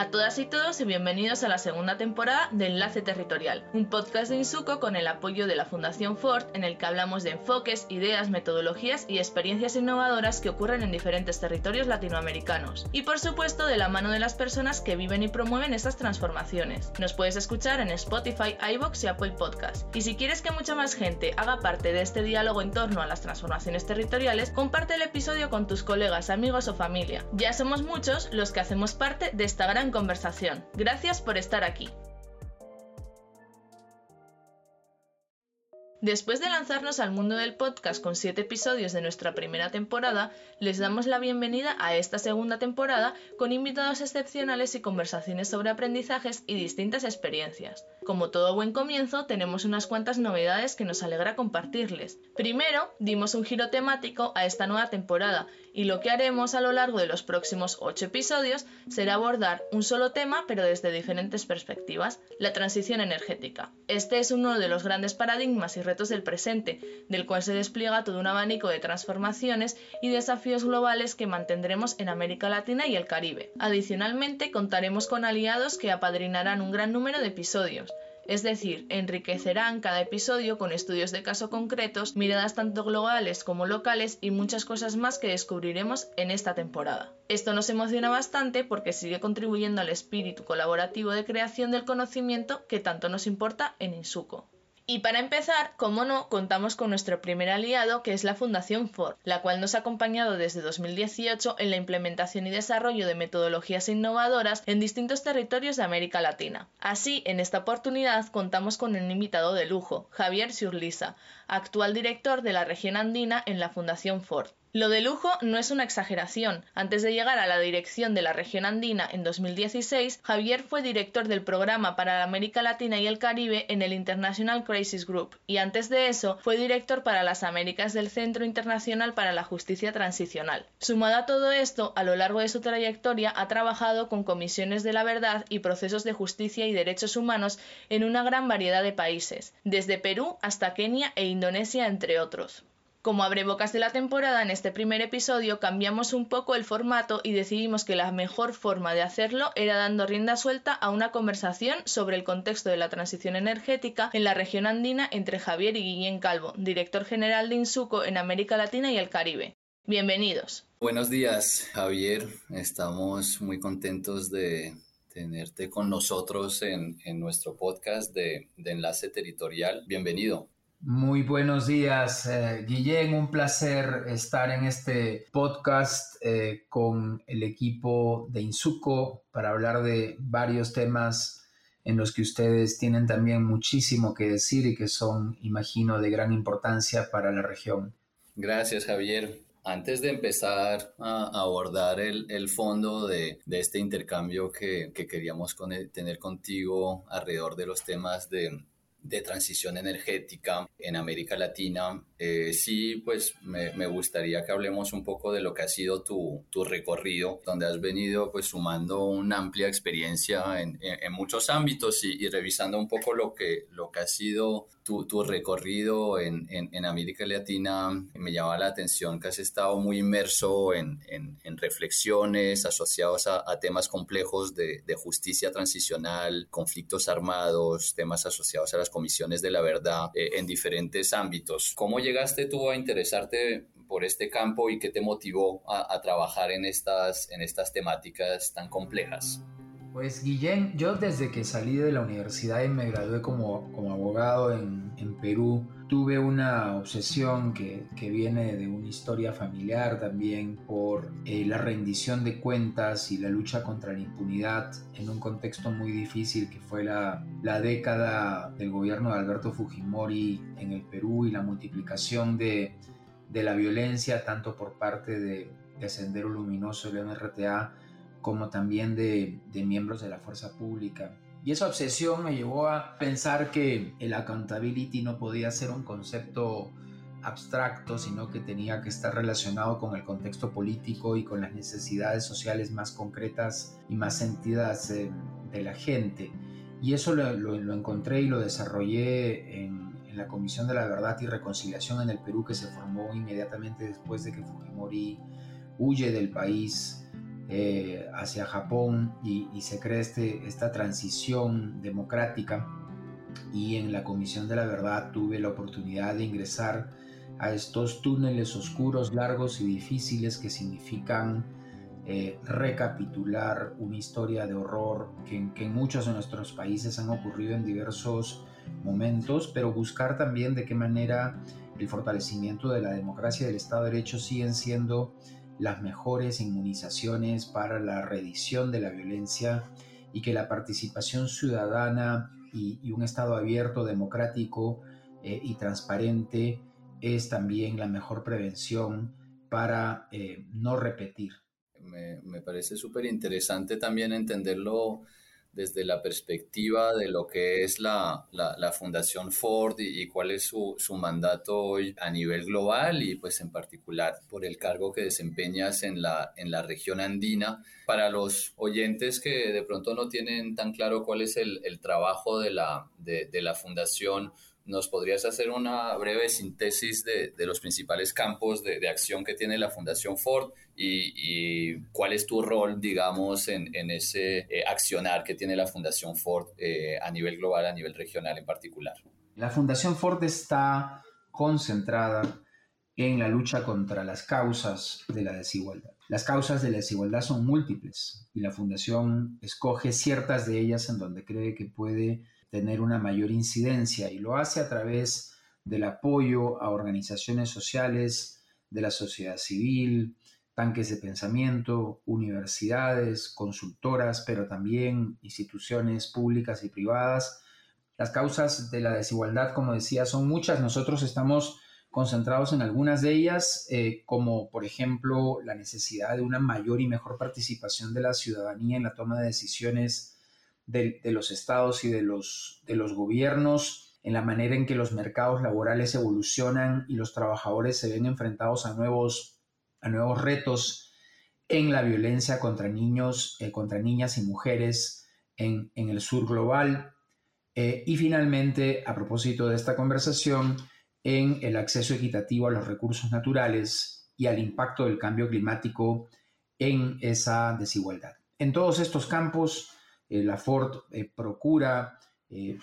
a todas y todos y bienvenidos a la segunda temporada de Enlace Territorial, un podcast de Insuco con el apoyo de la Fundación Ford en el que hablamos de enfoques, ideas, metodologías y experiencias innovadoras que ocurren en diferentes territorios latinoamericanos. Y por supuesto de la mano de las personas que viven y promueven estas transformaciones. Nos puedes escuchar en Spotify, iBox y Apple Podcast. Y si quieres que mucha más gente haga parte de este diálogo en torno a las transformaciones territoriales, comparte el episodio con tus colegas, amigos o familia. Ya somos muchos los que hacemos parte de esta gran conversación. Gracias por estar aquí. Después de lanzarnos al mundo del podcast con siete episodios de nuestra primera temporada, les damos la bienvenida a esta segunda temporada con invitados excepcionales y conversaciones sobre aprendizajes y distintas experiencias. Como todo buen comienzo, tenemos unas cuantas novedades que nos alegra compartirles. Primero, dimos un giro temático a esta nueva temporada y lo que haremos a lo largo de los próximos ocho episodios será abordar un solo tema pero desde diferentes perspectivas, la transición energética. Este es uno de los grandes paradigmas y retos del presente, del cual se despliega todo un abanico de transformaciones y desafíos globales que mantendremos en América Latina y el Caribe. Adicionalmente, contaremos con aliados que apadrinarán un gran número de episodios, es decir, enriquecerán cada episodio con estudios de caso concretos, miradas tanto globales como locales y muchas cosas más que descubriremos en esta temporada. Esto nos emociona bastante porque sigue contribuyendo al espíritu colaborativo de creación del conocimiento que tanto nos importa en Insuco. Y para empezar, como no, contamos con nuestro primer aliado, que es la Fundación Ford, la cual nos ha acompañado desde 2018 en la implementación y desarrollo de metodologías innovadoras en distintos territorios de América Latina. Así, en esta oportunidad contamos con un invitado de lujo, Javier Surlisa, actual director de la región andina en la Fundación Ford. Lo de lujo no es una exageración. Antes de llegar a la dirección de la región andina en 2016, Javier fue director del programa para América Latina y el Caribe en el International Crisis Group y antes de eso fue director para las Américas del Centro Internacional para la Justicia Transicional. Sumado a todo esto, a lo largo de su trayectoria ha trabajado con comisiones de la verdad y procesos de justicia y derechos humanos en una gran variedad de países, desde Perú hasta Kenia e Indonesia entre otros. Como abrebocas de la temporada, en este primer episodio cambiamos un poco el formato y decidimos que la mejor forma de hacerlo era dando rienda suelta a una conversación sobre el contexto de la transición energética en la región andina entre Javier y Guillén Calvo, director general de Insuco en América Latina y el Caribe. Bienvenidos. Buenos días, Javier. Estamos muy contentos de tenerte con nosotros en, nuestro podcast de Enlace Territorial. Bienvenido. Muy buenos días, eh, Guillén. Un placer estar en este podcast eh, con el equipo de Insuco para hablar de varios temas en los que ustedes tienen también muchísimo que decir y que son, imagino, de gran importancia para la región. Gracias, Javier. Antes de empezar a abordar el, fondo de, este intercambio que, que queríamos tener contigo alrededor de los temas de de transición energética en América Latina. Eh, sí, pues me, me, gustaría que hablemos un poco de lo que ha sido tu, tu recorrido, donde has venido pues sumando una amplia experiencia en, en, muchos ámbitos y, y, revisando un poco lo que, lo que ha sido tu, tu recorrido en, en, América Latina. Me llama la atención que has estado muy inmerso en, reflexiones asociados a, a temas complejos de, de justicia transicional, conflictos armados, temas asociados a las comisiones de la verdad eh, en diferentes ámbitos. ¿Cómo llegaste tú a interesarte por este campo y qué te motivó a, trabajar en estas, en estas temáticas tan complejas? Pues Guillén, yo desde que salí de la universidad y me gradué como, como abogado en, en Perú, tuve una obsesión que, que, viene de una historia familiar también por eh, la rendición de cuentas y la lucha contra la impunidad en un contexto muy difícil que fue la, la década del gobierno de Alberto Fujimori en el Perú y la multiplicación de, de la violencia tanto por parte de, de Sendero Luminoso y el MRTA como también de, miembros de la fuerza pública. Y esa obsesión me llevó a pensar que el accountability no podía ser un concepto abstracto, sino que tenía que estar relacionado con el contexto político y con las necesidades sociales más concretas y más sentidas eh, de la gente. Y eso lo, lo, encontré y lo desarrollé en, en, la Comisión de la Verdad y Reconciliación en el Perú, que se formó inmediatamente después de que Fujimori huye del país eh, hacia Japón y, se cree este, esta transición democrática. Y en la Comisión de la Verdad tuve la oportunidad de ingresar a estos túneles oscuros, largos y difíciles que significan eh, recapitular una historia de horror que, que, en muchos de nuestros países han ocurrido en diversos momentos, pero buscar también de qué manera el fortalecimiento de la democracia y del Estado de Derecho siguen siendo las mejores inmunizaciones para la reedición de la violencia y que la participación ciudadana y, un Estado abierto, democrático eh, y transparente es también la mejor prevención para eh, no repetir. Me, me parece súper interesante también entenderlo desde la perspectiva de lo que es la, la, Fundación Ford y, cuál es su, su, mandato hoy a nivel global y pues en particular por el cargo que desempeñas en la, en la región andina. Para los oyentes que de pronto no tienen tan claro cuál es el, el trabajo de la, de, de la Fundación, ¿Nos podrías hacer una breve síntesis de, los principales campos de, acción que tiene la Fundación Ford y, cuál es tu rol, digamos, en, en ese eh, accionar que tiene la Fundación Ford eh, a nivel global, a nivel regional en particular? La Fundación Ford está concentrada en la lucha contra las causas de la desigualdad. Las causas de la desigualdad son múltiples y la Fundación escoge ciertas de ellas en donde cree que puede tener una mayor incidencia y lo hace a través del apoyo a organizaciones sociales, de la sociedad civil, tanques de pensamiento, universidades, consultoras, pero también instituciones públicas y privadas. Las causas de la desigualdad, como decía, son muchas. Nosotros estamos concentrados en algunas de ellas, eh, como por ejemplo la necesidad de una mayor y mejor participación de la ciudadanía en la toma de decisiones de, los estados y de los, de los gobiernos, en la manera en que los mercados laborales evolucionan y los trabajadores se ven enfrentados a nuevos, a nuevos retos en la violencia contra niños, eh, contra niñas y mujeres en, el sur global. Eh, y finalmente, a propósito de esta conversación, en el acceso equitativo a los recursos naturales y al impacto del cambio climático en esa desigualdad. En todos estos campos, eh, la Ford eh, procura eh,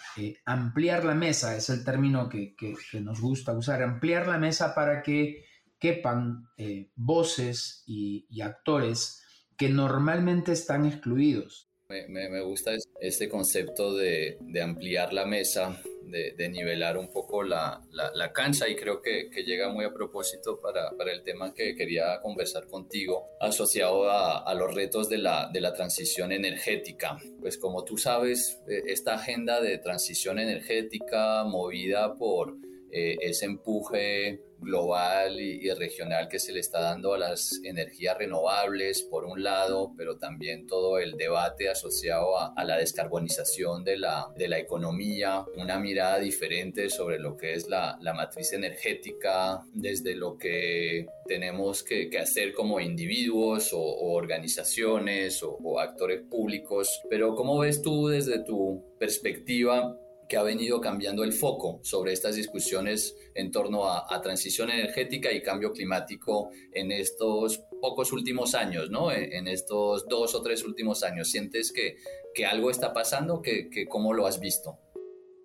ampliar la mesa, es el término que, nos gusta usar, ampliar la mesa para que quepan voces y, actores que normalmente están excluidos. Me, gusta este concepto de, ampliar la mesa de, nivelar un poco la, la, cancha y creo que, llega muy a propósito para, el tema que quería conversar contigo asociado a, a los retos de la, de la, transición energética. Pues como tú sabes, eh, esta agenda de transición energética movida por eh, ese empuje global y, regional que se le está dando a las energías renovables, por un lado, pero también todo el debate asociado a, la descarbonización de la, de la economía, una mirada diferente sobre lo que es la, la matriz energética, desde lo que tenemos que, que hacer como individuos o, organizaciones o, o actores públicos. Pero ¿cómo ves tú desde tu perspectiva que ha venido cambiando el foco sobre estas discusiones en torno a, transición energética y cambio climático en estos pocos últimos años, ¿no? En, estos dos o tres últimos años. ¿Sientes que, que algo está pasando? ¿Que, que ¿Cómo lo has visto?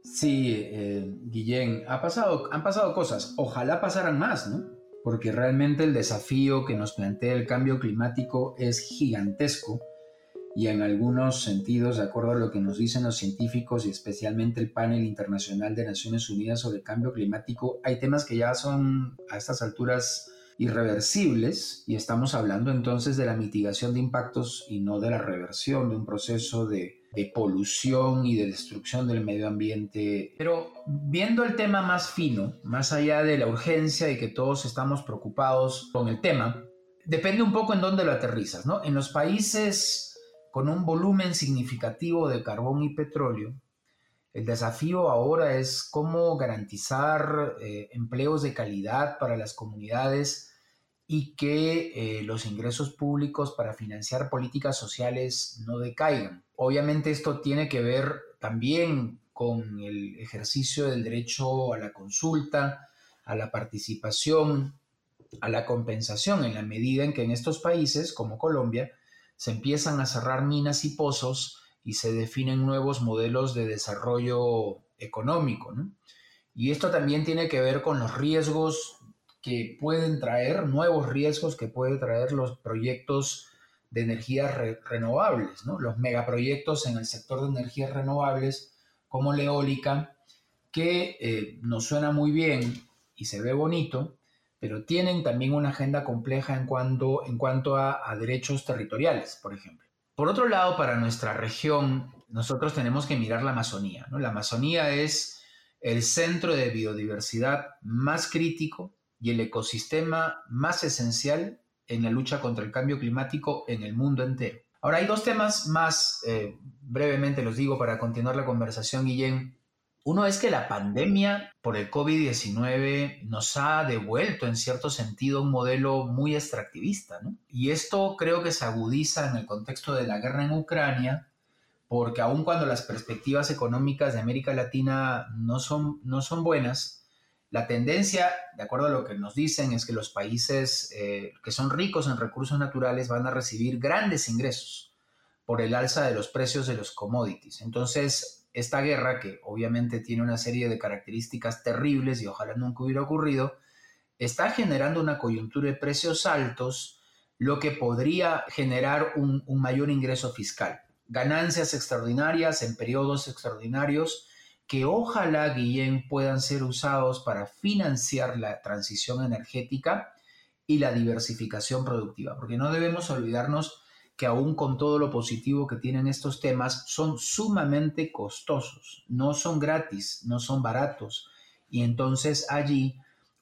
Sí, eh, Guillén, ha pasado, han pasado cosas. Ojalá pasaran más, ¿no? Porque realmente el desafío que nos plantea el cambio climático es gigantesco y en algunos sentidos, de acuerdo a lo que nos dicen los científicos y especialmente el panel internacional de Naciones Unidas sobre el cambio climático, hay temas que ya son a estas alturas irreversibles y estamos hablando entonces de la mitigación de impactos y no de la reversión de un proceso de, polución y de destrucción del medio ambiente. Pero viendo el tema más fino, más allá de la urgencia y que todos estamos preocupados con el tema, depende un poco en dónde lo aterrizas, ¿no? En los países con un volumen significativo de carbón y petróleo, el desafío ahora es cómo garantizar eh, empleos de calidad para las comunidades y que eh, los ingresos públicos para financiar políticas sociales no decaigan. Obviamente esto tiene que ver también con el ejercicio del derecho a la consulta, a la participación, a la compensación, en la medida en que en estos países como Colombia se empiezan a cerrar minas y pozos y se definen nuevos modelos de desarrollo económico. Y esto también tiene que ver con los riesgos que pueden traer, nuevos riesgos que pueden traer los proyectos de energías renovables, ¿no? los megaproyectos en el sector de energías renovables como la eólica, que eh, nos suena muy bien y se ve bonito, pero tienen también una agenda compleja en cuanto, en cuanto a, derechos territoriales, por ejemplo. Por otro lado, para nuestra región, nosotros tenemos que mirar la Amazonía. ¿no? La Amazonía es el centro de biodiversidad más crítico y el ecosistema más esencial en la lucha contra el cambio climático en el mundo entero. Ahora hay dos temas más, eh, brevemente los digo para continuar la conversación, Guillén. Uno es que la pandemia por el COVID-19 nos ha devuelto en cierto sentido un modelo muy extractivista, ¿no? Y esto creo que se agudiza en el contexto de la guerra en Ucrania, porque aun cuando las perspectivas económicas de América Latina no son, no son buenas, la tendencia, de acuerdo a lo que nos dicen, es que los países eh, que son ricos en recursos naturales van a recibir grandes ingresos por el alza de los precios de los commodities. Entonces, esta guerra, que obviamente tiene una serie de características terribles y ojalá nunca hubiera ocurrido, está generando una coyuntura de precios altos, lo que podría generar un mayor ingreso fiscal. Ganancias extraordinarias en periodos extraordinarios que ojalá, Guillén, puedan ser usados para financiar la transición energética y la diversificación productiva, porque no debemos olvidarnos que aún con todo lo positivo que tienen estos temas, son sumamente costosos, no son gratis, no son baratos, y entonces allí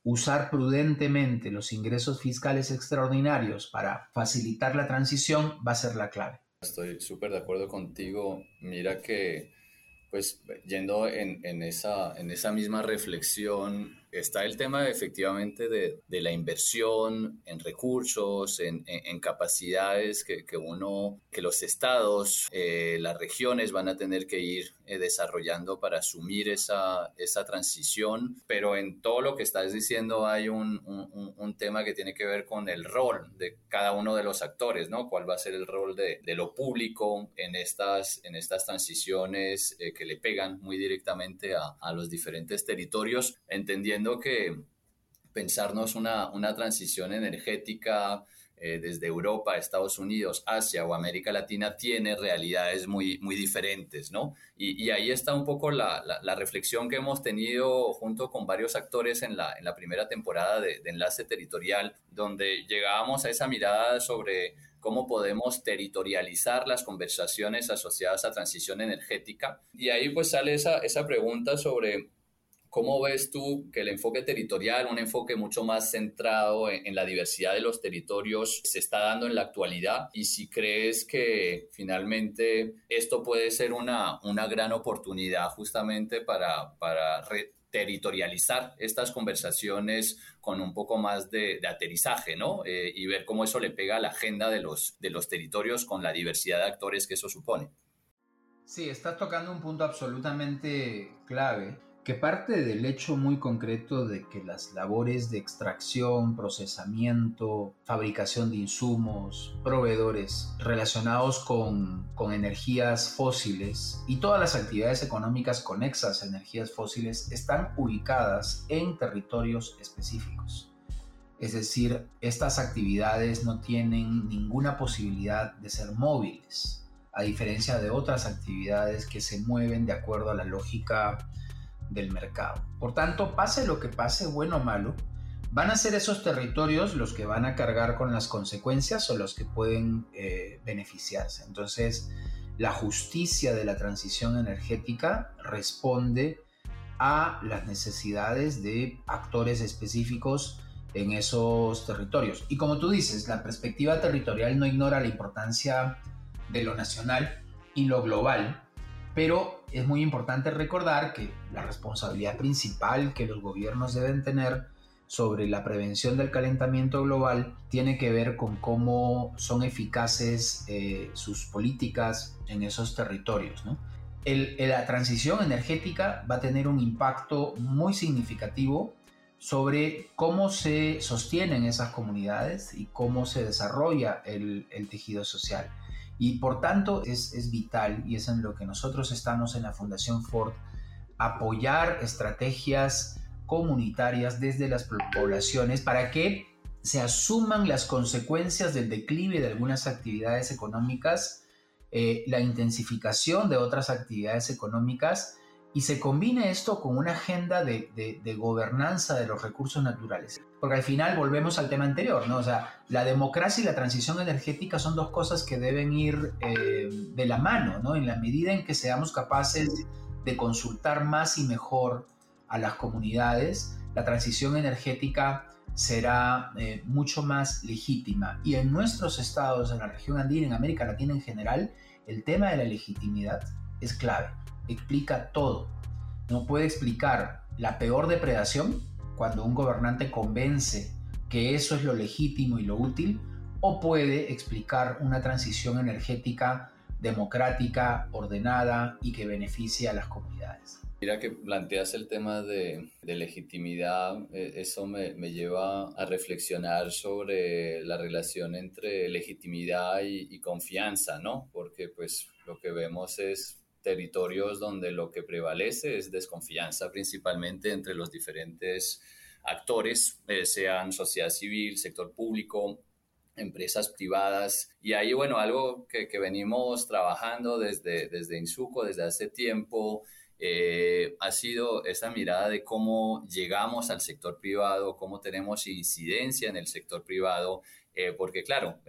usar prudentemente los ingresos fiscales extraordinarios para facilitar la transición va a ser la clave. Estoy súper de acuerdo contigo. Mira que pues yendo en, en, esa, en esa misma reflexión, está el tema efectivamente de, de la inversión en recursos, en, capacidades que, que, uno, que los estados, eh, las regiones van a tener que ir eh, desarrollando para asumir esa, esa transición, pero en todo lo que estás diciendo hay un, un, un, tema que tiene que ver con el rol de cada uno de los actores, ¿no? ¿Cuál va a ser el rol de, de lo público en estas, en estas transiciones eh, que le pegan muy directamente a, a los diferentes territorios, entendiendo que pensarnos una, una transición energética eh, desde Europa, Estados Unidos, Asia o América Latina tiene realidades muy, muy diferentes, ¿no? Y, ahí está un poco la, la, reflexión que hemos tenido junto con varios actores en la, en la primera temporada de, de Enlace Territorial, donde llegábamos a esa mirada sobre cómo podemos territorializar las conversaciones asociadas a transición energética. Y ahí pues sale esa, esa pregunta sobre ¿Cómo ves tú que el enfoque territorial, un enfoque mucho más centrado en, la diversidad de los territorios, se está dando en la actualidad? Y si crees que finalmente esto puede ser una, una gran oportunidad justamente para, para territorializar estas conversaciones con un poco más de, aterrizaje, ¿no? Eh, y ver cómo eso le pega a la agenda de los, de los territorios con la diversidad de actores que eso supone. Sí, estás tocando un punto absolutamente clave que parte del hecho muy concreto de que las labores de extracción, procesamiento, fabricación de insumos, proveedores relacionados con, con, energías fósiles y todas las actividades económicas conexas a energías fósiles están ubicadas en territorios específicos. Es decir, estas actividades no tienen ninguna posibilidad de ser móviles, a diferencia de otras actividades que se mueven de acuerdo a la lógica del mercado. Por tanto, pase lo que pase, bueno o malo, van a ser esos territorios los que van a cargar con las consecuencias o los que pueden eh, beneficiarse. Entonces, la justicia de la transición energética responde a las necesidades de actores específicos en esos territorios. Y como tú dices, la perspectiva territorial no ignora la importancia de lo nacional y lo global, pero es muy importante recordar que la responsabilidad principal que los gobiernos deben tener sobre la prevención del calentamiento global tiene que ver con cómo son eficaces eh, sus políticas en esos territorios. la transición energética va a tener un impacto muy significativo sobre cómo se sostienen esas comunidades y cómo se desarrolla el, tejido social. Y por tanto es, es, vital, y es en lo que nosotros estamos en la Fundación Ford, apoyar estrategias comunitarias desde las poblaciones para que se asuman las consecuencias del declive de algunas actividades económicas, eh, la intensificación de otras actividades económicas y se combine esto con una agenda de, gobernanza de los recursos naturales. Porque al final volvemos al tema anterior, ¿no? O sea, la democracia y la transición energética son dos cosas que deben ir eh, de la mano, ¿no? En la medida en que seamos capaces de consultar más y mejor a las comunidades, la transición energética será eh, mucho más legítima. Y en nuestros estados, en la región andina, en América Latina en general, el tema de la legitimidad es clave explica todo. No puede explicar la peor depredación cuando un gobernante convence que eso es lo legítimo y lo útil, o puede explicar una transición energética democrática, ordenada y que beneficie a las comunidades. Mira que planteas el tema de, legitimidad, eh, eso me, lleva a reflexionar sobre la relación entre legitimidad y, y confianza, ¿no? Porque pues lo que vemos es territorios donde lo que prevalece es desconfianza principalmente entre los diferentes actores, eh, sean sociedad civil, sector público, empresas privadas. Y ahí, bueno, algo que, venimos trabajando desde, desde Insuco, desde hace tiempo, eh, ha sido esa mirada de cómo llegamos al sector privado, cómo tenemos incidencia en el sector privado, eh, porque claro,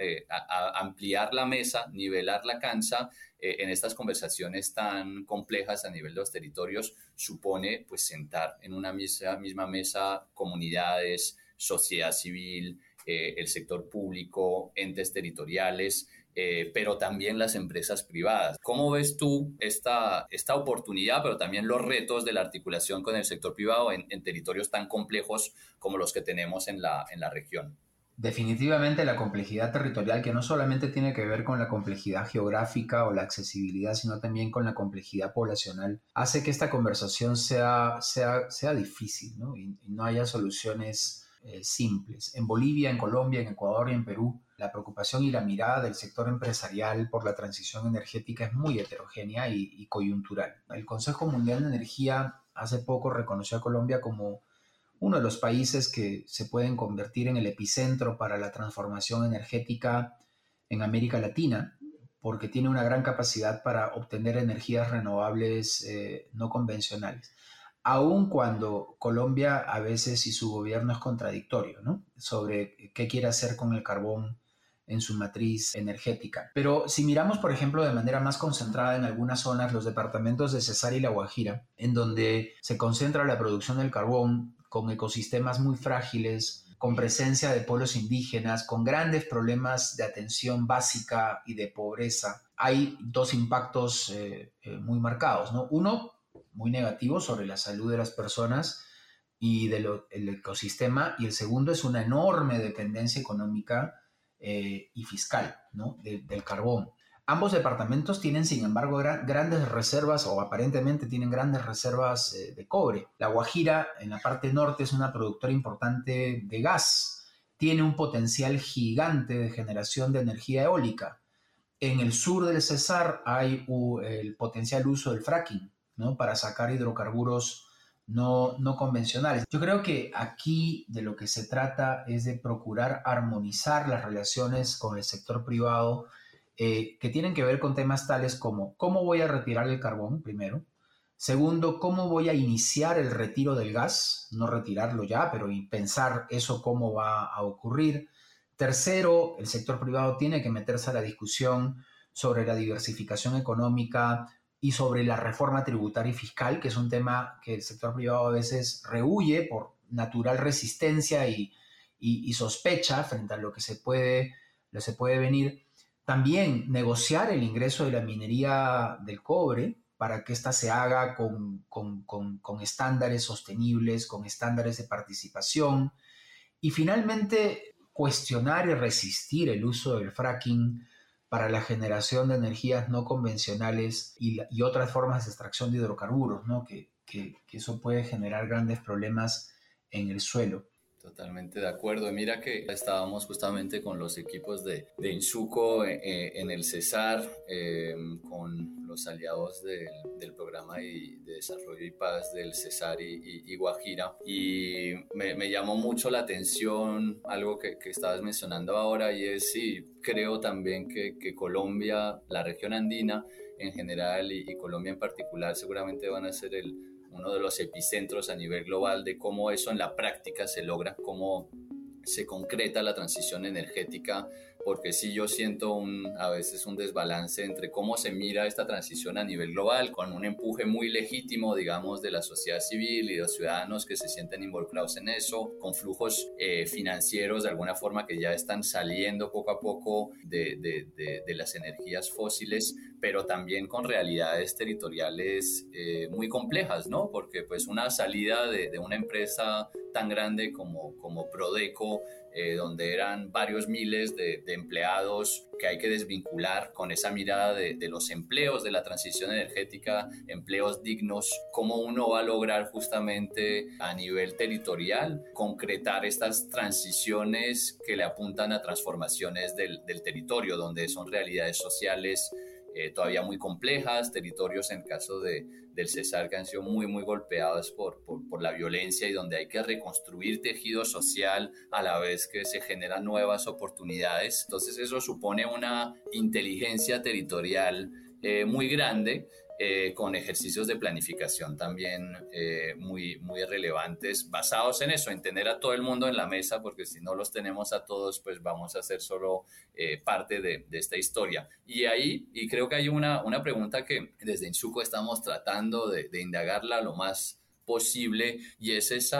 ampliar la mesa, nivelar la cancha, eh, en estas conversaciones tan complejas a nivel de los territorios supone pues sentar en una misma, misma mesa comunidades, sociedad civil, eh, el sector público, entes territoriales, eh, pero también las empresas privadas. ¿Cómo ves tú esta, esta oportunidad, pero también los retos de la articulación con el sector privado en, en territorios tan complejos como los que tenemos en la, en la región? Definitivamente la complejidad territorial, que no solamente tiene que ver con la complejidad geográfica o la accesibilidad, sino también con la complejidad poblacional, hace que esta conversación sea, sea, sea difícil ¿no? Y, no haya soluciones eh, simples. En Bolivia, en Colombia, en Ecuador y en Perú, la preocupación y la mirada del sector empresarial por la transición energética es muy heterogénea y, y coyuntural. El Consejo Mundial de Energía hace poco reconoció a Colombia como uno de los países que se pueden convertir en el epicentro para la transformación energética en América Latina, porque tiene una gran capacidad para obtener energías renovables eh, no convencionales. Aun cuando Colombia a veces y su gobierno es contradictorio, ¿no? Sobre qué quiere hacer con el carbón en su matriz energética. Pero si miramos, por ejemplo, de manera más concentrada en algunas zonas, los departamentos de Cesar y La Guajira, en donde se concentra la producción del carbón, con ecosistemas muy frágiles, con presencia de pueblos indígenas, con grandes problemas de atención básica y de pobreza, hay dos impactos eh, eh, muy marcados. ¿no? Uno, muy negativo sobre la salud de las personas y del ecosistema, y el segundo es una enorme dependencia económica eh, y fiscal ¿no? del carbón. Ambos departamentos tienen, sin embargo, grandes reservas o aparentemente tienen grandes reservas eh, de cobre. La Guajira, en la parte norte, es una productora importante de gas. Tiene un potencial gigante de generación de energía eólica. En el sur del Cesar hay el potencial uso del fracking ¿no? para sacar hidrocarburos no, no convencionales. Yo creo que aquí de lo que se trata es de procurar armonizar las relaciones con el sector privado eh, que tienen que ver con temas tales como cómo voy a retirar el carbón, primero. Segundo, cómo voy a iniciar el retiro del gas, no retirarlo ya, pero pensar eso cómo va a ocurrir. Tercero, el sector privado tiene que meterse a la discusión sobre la diversificación económica y sobre la reforma tributaria y fiscal, que es un tema que el sector privado a veces rehuye por natural resistencia y, sospecha frente a lo que se puede, lo se puede venir. También negociar el ingreso de la minería del cobre para que ésta se haga con, estándares sostenibles, con estándares de participación. Y finalmente, cuestionar y resistir el uso del fracking para la generación de energías no convencionales y, otras formas de extracción de hidrocarburos, ¿no? que, eso puede generar grandes problemas en el suelo. Totalmente de acuerdo. Mira que estábamos justamente con los equipos de, de Insuco eh, eh, en el Cesar, eh, con los aliados del, programa de desarrollo y paz del Cesar y, Guajira. Y me, llamó mucho la atención algo que, estabas mencionando ahora y es, sí, creo también que, que Colombia, la región andina en general y Colombia en particular seguramente van a ser el uno de los epicentros a nivel global de cómo eso en la práctica se logra, cómo se concreta la transición energética porque sí yo siento a veces un desbalance entre cómo se mira esta transición a nivel global, con un empuje muy legítimo, digamos, de la sociedad civil y de los ciudadanos que se sienten involucrados en eso, con flujos eh, financieros de alguna forma que ya están saliendo poco a poco de, las energías fósiles, pero también con realidades territoriales eh, muy complejas, ¿no? Porque pues una salida de, una empresa tan grande como, como Prodeco, eh, donde eran varios miles de, empleados que hay que desvincular con esa mirada de, los empleos de la transición energética, empleos dignos, cómo uno va a lograr justamente a nivel territorial concretar estas transiciones que le apuntan a transformaciones del, del territorio, donde son realidades sociales eh, todavía muy complejas, territorios en caso de, del Cesar que han sido muy, muy golpeados por, por, por, la violencia y donde hay que reconstruir tejido social a la vez que se generan nuevas oportunidades. Entonces eso supone una inteligencia territorial eh, muy grande eh, con ejercicios de planificación también eh, muy, muy relevantes, basados en eso, en tener a todo el mundo en la mesa, porque si no los tenemos a todos, pues vamos a ser solo eh, parte de, de, esta historia. Y ahí, y creo que hay una, una pregunta que desde Insuco estamos tratando de, de indagarla lo más posible, y es ese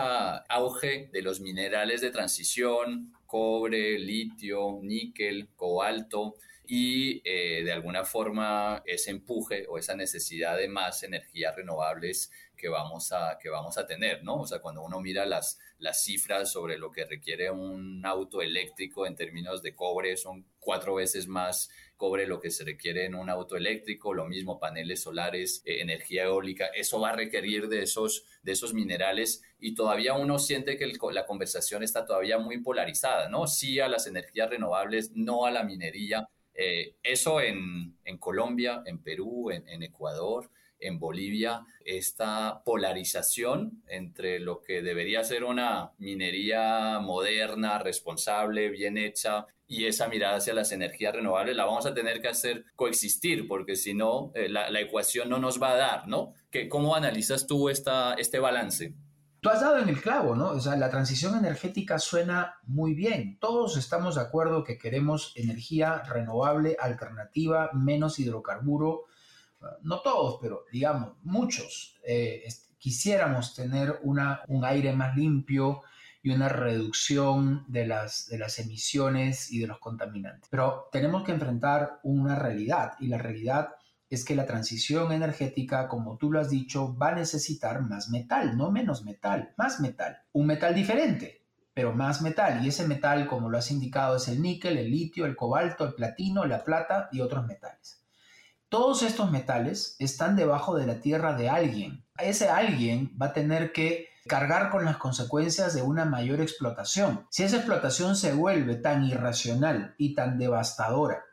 auge de los minerales de transición, cobre, litio, níquel, cobalto, y eh, de alguna forma ese empuje o esa necesidad de más energías renovables que vamos a, que vamos a tener, ¿no? O sea, cuando uno mira las, las cifras sobre lo que requiere un auto eléctrico en términos de cobre, son cuatro veces más cobre lo que se requiere en un auto eléctrico, lo mismo paneles solares, eh, energía eólica, eso va a requerir de esos, de esos minerales y todavía uno siente que la conversación está todavía muy polarizada, ¿no? Sí a las energías renovables, no a la minería eh, eso en, Colombia, en Perú, en, Ecuador, en Bolivia, esta polarización entre lo que debería ser una minería moderna, responsable, bien hecha, y esa mirada hacia las energías renovables, la vamos a tener que hacer coexistir, porque si no, eh, la, ecuación no nos va a dar, ¿no? ¿Cómo analizas tú esta, este balance? Tú has dado en el clavo, ¿no? O sea, la transición energética suena muy bien. Todos estamos de acuerdo que queremos energía renovable, alternativa, menos hidrocarburo. No todos, pero digamos, muchos eh, quisiéramos tener un aire más limpio y una reducción de las, de las emisiones y de los contaminantes. Pero tenemos que enfrentar una realidad y la realidad es que la transición energética, como tú lo has dicho, va a necesitar más metal, no menos metal, más metal. Un metal diferente, pero más metal. Y ese metal, como lo has indicado, es el níquel, el litio, el cobalto, el platino, la plata y otros metales. Todos estos metales están debajo de la tierra de alguien. Ese alguien va a tener que cargar con las consecuencias de una mayor explotación. Si esa explotación se vuelve tan irracional y tan devastadora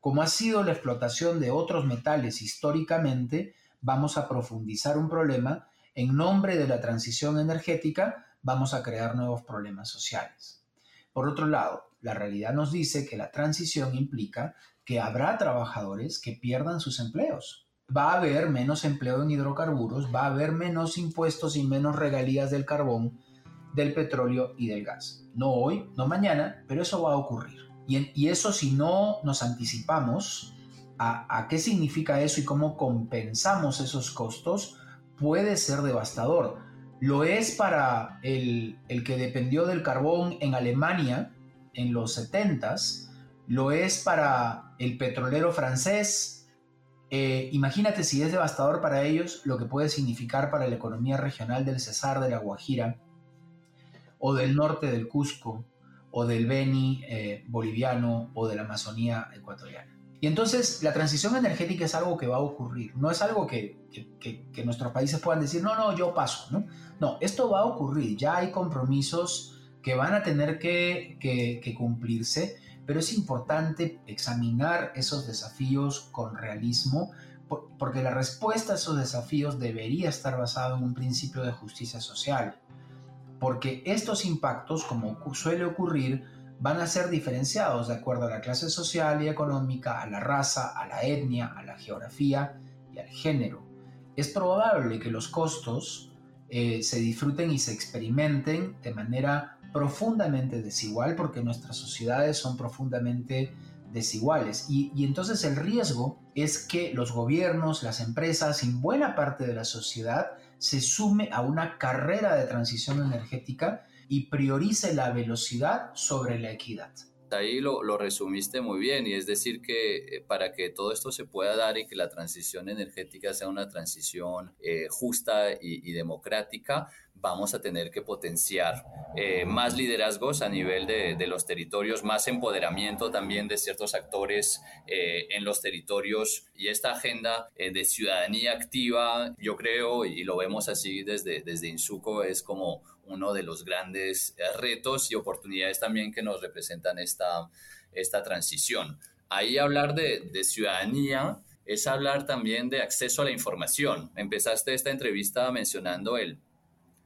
como ha sido la explotación de otros metales históricamente, vamos a profundizar un problema, en nombre de la transición energética vamos a crear nuevos problemas sociales. Por otro lado, la realidad nos dice que la transición implica que habrá trabajadores que pierdan sus empleos. Va a haber menos empleo en hidrocarburos, va a haber menos impuestos y menos regalías del carbón, del petróleo y del gas. No hoy, no mañana, pero eso va a ocurrir. Y, eso si no nos anticipamos a, qué significa eso y cómo compensamos esos costos, puede ser devastador. Lo es para el, que dependió del carbón en Alemania en los 70s, lo es para el petrolero francés. Eh, imagínate si es devastador para ellos lo que puede significar para la economía regional del Cesar de la Guajira o del norte del Cusco o del Beni eh, boliviano o de la Amazonía ecuatoriana. Y entonces la transición energética es algo que va a ocurrir, no es algo que, nuestros países puedan decir, no, no, yo paso, ¿no? Esto va a ocurrir, ya hay compromisos que van a tener que cumplirse, pero es importante examinar esos desafíos con realismo, porque la respuesta a esos desafíos debería estar basada en un principio de justicia social, porque estos impactos, como suele ocurrir, van a ser diferenciados de acuerdo a la clase social y económica, a la raza, a la etnia, a la geografía y al género. Es probable que los costos eh, se disfruten y se experimenten de manera profundamente desigual porque nuestras sociedades son profundamente desiguales y, y entonces el riesgo es que los gobiernos, las empresas y buena parte de la sociedad se sume a una carrera de transición energética y priorice la velocidad sobre la equidad. Ahí lo, resumiste muy bien y es decir que eh, para que todo esto se pueda dar y que la transición energética sea una transición eh, justa y, democrática, vamos a tener que potenciar eh, más liderazgos a nivel de, de, los territorios, más empoderamiento también de ciertos actores en los territorios y esta agenda de ciudadanía activa, yo creo, y lo vemos así desde, desde Insuco, es como uno de los grandes eh, retos y oportunidades también que nos representan esta, esta transición. Ahí hablar de, ciudadanía es hablar también de acceso a la información. Empezaste esta entrevista mencionando el,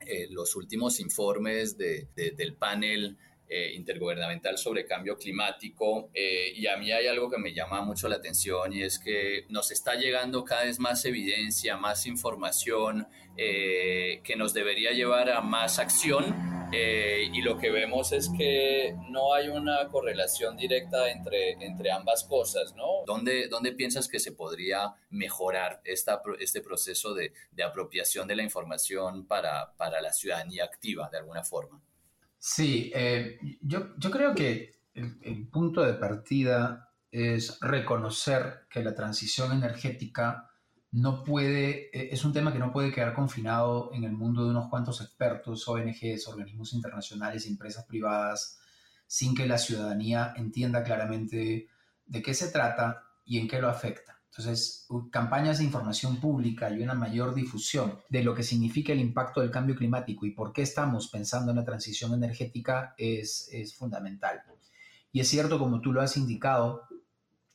eh, los últimos informes de, del panel eh, intergubernamental sobre cambio climático eh, y a mí hay algo que me llama mucho la atención y es que nos está llegando cada vez más evidencia, más información eh, que nos debería llevar a más acción y lo que vemos es que no hay una correlación directa entre, entre ambas cosas, ¿no? ¿Dónde, ¿Dónde piensas que se podría mejorar esta, este proceso de, de apropiación de la información para, para la ciudadanía activa de alguna forma? Sí, eh, yo, creo que el, punto de partida es reconocer que la transición energética no puede, e, es un tema que no puede quedar confinado en el mundo de unos cuantos expertos, ONGs, organismos internacionales, empresas privadas, sin que la ciudadanía entienda claramente de qué se trata y en qué lo afecta. Entonces, campañas de información pública y una mayor difusión de lo que significa el impacto del cambio climático y por qué estamos pensando en la transición energética es, es fundamental. Y es cierto, como tú lo has indicado,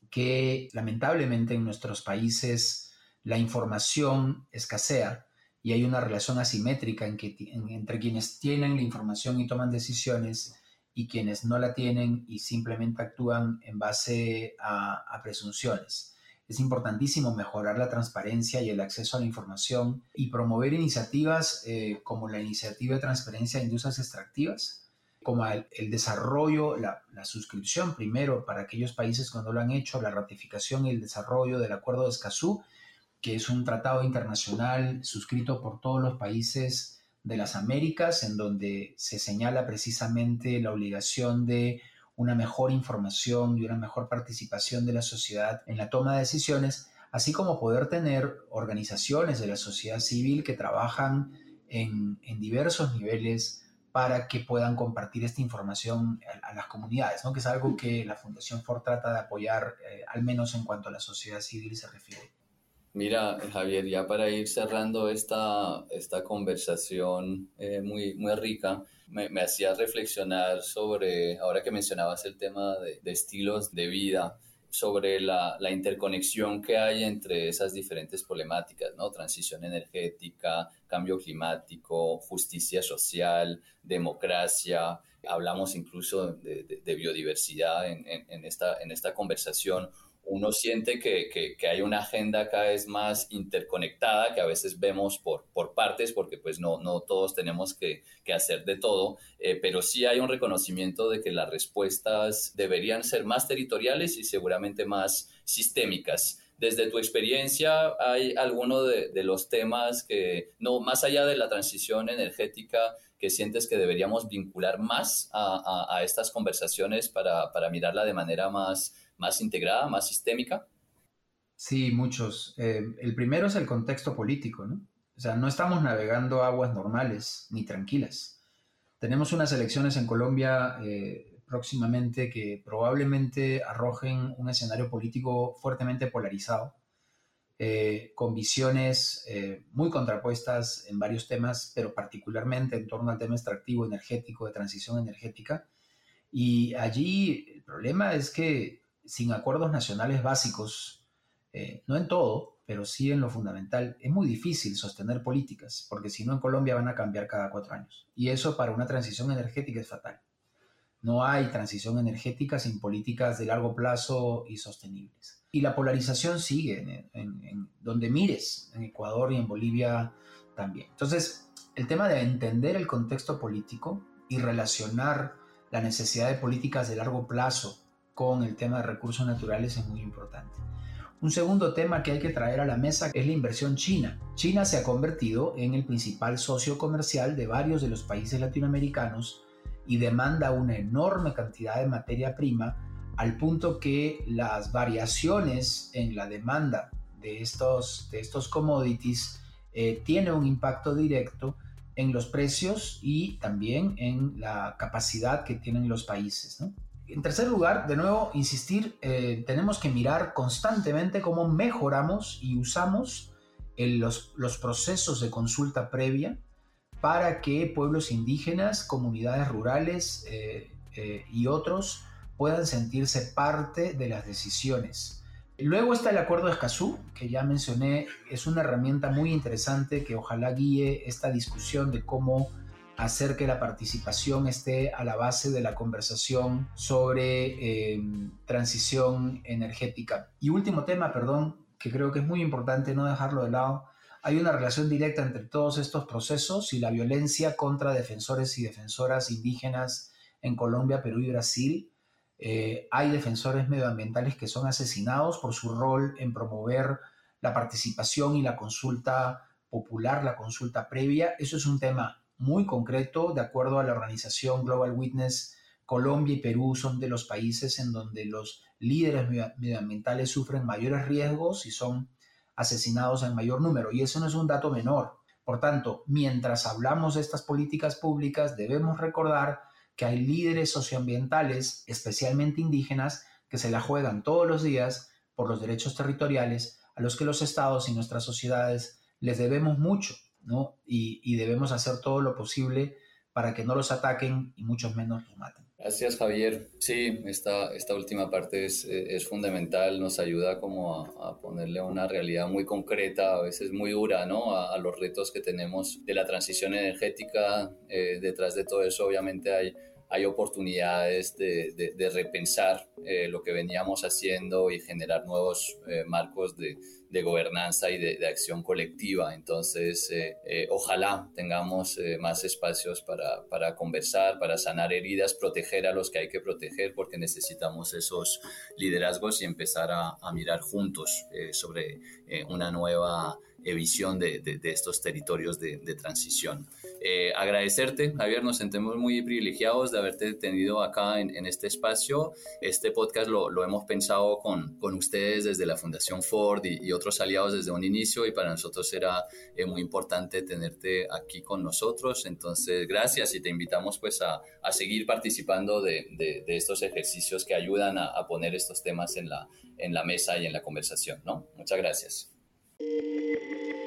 que lamentablemente en nuestros países la información escasea y hay una relación asimétrica entre quienes tienen la información y toman decisiones y quienes no la tienen y simplemente actúan en base a, presunciones. Es importantísimo mejorar la transparencia y el acceso a la información y promover iniciativas eh, como la iniciativa de transparencia de industrias extractivas, como el, desarrollo, la, suscripción primero para aquellos países que no lo han hecho, la ratificación y el desarrollo del Acuerdo de Escazú, que es un tratado internacional suscrito por todos los países de las Américas, en donde se señala precisamente la obligación de una mejor información y una mejor participación de la sociedad en la toma de decisiones, así como poder tener organizaciones de la sociedad civil que trabajan en, diversos niveles para que puedan compartir esta información a, las comunidades, ¿no? que es algo que la Fundación Ford trata de apoyar, eh, al menos en cuanto a la sociedad civil se refiere. Mira, Javier, ya para ir cerrando esta, esta conversación eh, muy, muy rica, me, me hacía reflexionar sobre, ahora que mencionabas el tema de, estilos de vida, sobre la, la, interconexión que hay entre esas diferentes problemáticas, ¿no? Transición energética, cambio climático, justicia social, democracia. Hablamos incluso de, de, biodiversidad en, en, esta, en esta conversación uno siente que, que, hay una agenda cada vez más interconectada, que a veces vemos por, por partes, porque pues no, no todos tenemos que, que hacer de todo, eh, pero sí hay un reconocimiento de que las respuestas deberían ser más territoriales y seguramente más sistémicas. Desde tu experiencia, ¿hay alguno de, de los temas que, no, más allá de la transición energética, que sientes que deberíamos vincular más a, a, a estas conversaciones para, para mirarla de manera más más integrada, más sistémica? Sí, muchos. Eh, el primero es el contexto político, ¿no? O sea, no estamos navegando aguas normales ni tranquilas. Tenemos unas elecciones en Colombia eh, próximamente que probablemente arrojen un escenario político fuertemente polarizado, eh, con visiones eh, muy contrapuestas en varios temas, pero particularmente en torno al tema extractivo energético, de transición energética. Y allí el problema es que sin acuerdos nacionales básicos, eh, no en todo, pero sí en lo fundamental, es muy difícil sostener políticas, porque si no en Colombia van a cambiar cada cuatro años. Y eso para una transición energética es fatal. No hay transición energética sin políticas de largo plazo y sostenibles. Y la polarización sigue en, donde mires, en Ecuador y en Bolivia también. Entonces, el tema de entender el contexto político y relacionar la necesidad de políticas de largo plazo con el tema de recursos naturales es muy importante. Un segundo tema que hay que traer a la mesa es la inversión china. China se ha convertido en el principal socio comercial de varios de los países latinoamericanos y demanda una enorme cantidad de materia prima al punto que las variaciones en la demanda de estos, de estos commodities eh, tiene un impacto directo en los precios y también en la capacidad que tienen los países. En tercer lugar, de nuevo, insistir, eh, tenemos que mirar constantemente cómo mejoramos y usamos los, los procesos de consulta previa para que pueblos indígenas, comunidades rurales eh, eh, y otros puedan sentirse parte de las decisiones. Luego está el Acuerdo de Escazú, que ya mencioné, es una herramienta muy interesante que ojalá guíe esta discusión de cómo hacer que la participación esté a la base de la conversación sobre eh, transición energética. Y último tema, perdón, que creo que es muy importante no dejarlo de lado, hay una relación directa entre todos estos procesos y la violencia contra defensores y defensoras indígenas en Colombia, Perú y Brasil. Eh, hay defensores medioambientales que son asesinados por su rol en promover la participación y la consulta popular, la consulta previa. Eso es un tema muy concreto, de acuerdo a la organización Global Witness, Colombia y Perú son de los países en donde los líderes medioambientales sufren mayores riesgos y son asesinados en mayor número. Y eso no es un dato menor. Por tanto, mientras hablamos de estas políticas públicas, debemos recordar que hay líderes socioambientales, especialmente indígenas, que se la juegan todos los días por los derechos territoriales a los que los estados y nuestras sociedades les debemos mucho, ¿no? Y, debemos hacer todo lo posible para que no los ataquen y muchos menos los maten. Gracias, Javier. Sí, esta, esta última parte es, es fundamental, nos ayuda como a, ponerle una realidad muy concreta, a veces muy dura, ¿no? A, los retos que tenemos de la transición energética. Eh, detrás de todo eso, obviamente, hay hay oportunidades de, repensar eh, lo que veníamos haciendo y generar nuevos eh, marcos de, de, gobernanza y de, acción colectiva. Entonces, eh, ojalá tengamos más espacios para, conversar, para sanar heridas, proteger a los que hay que proteger, porque necesitamos esos liderazgos y empezar a mirar juntos sobre una nueva visión de, estos territorios de, transición. Eh, agradecerte, Javier, nos sentimos muy privilegiados de haberte tenido acá en, este espacio. Este podcast lo, hemos pensado con, ustedes desde la Fundación Ford y, otros aliados desde un inicio y para nosotros era eh, muy importante tenerte aquí con nosotros. Entonces, gracias y te invitamos pues a, seguir participando de, estos ejercicios que ayudan a, a poner estos temas en la, en la mesa y en la conversación. ¿no? Muchas gracias. Thank you.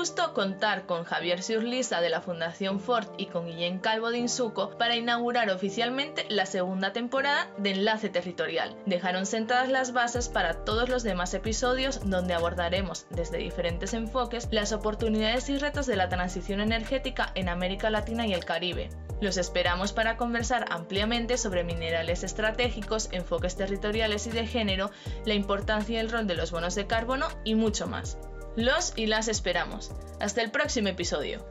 Gusto contar con Javier Surlisa de la Fundación Ford y con Guillén Calvo de Insuco para inaugurar oficialmente la segunda temporada de Enlace Territorial. Dejaron sentadas las bases para todos los demás episodios donde abordaremos desde diferentes enfoques las oportunidades y retos de la transición energética en América Latina y el Caribe. Los esperamos para conversar ampliamente sobre minerales estratégicos, enfoques territoriales y de género, la importancia y el rol de los bonos de carbono y mucho más. Los y las esperamos. Hasta el próximo episodio.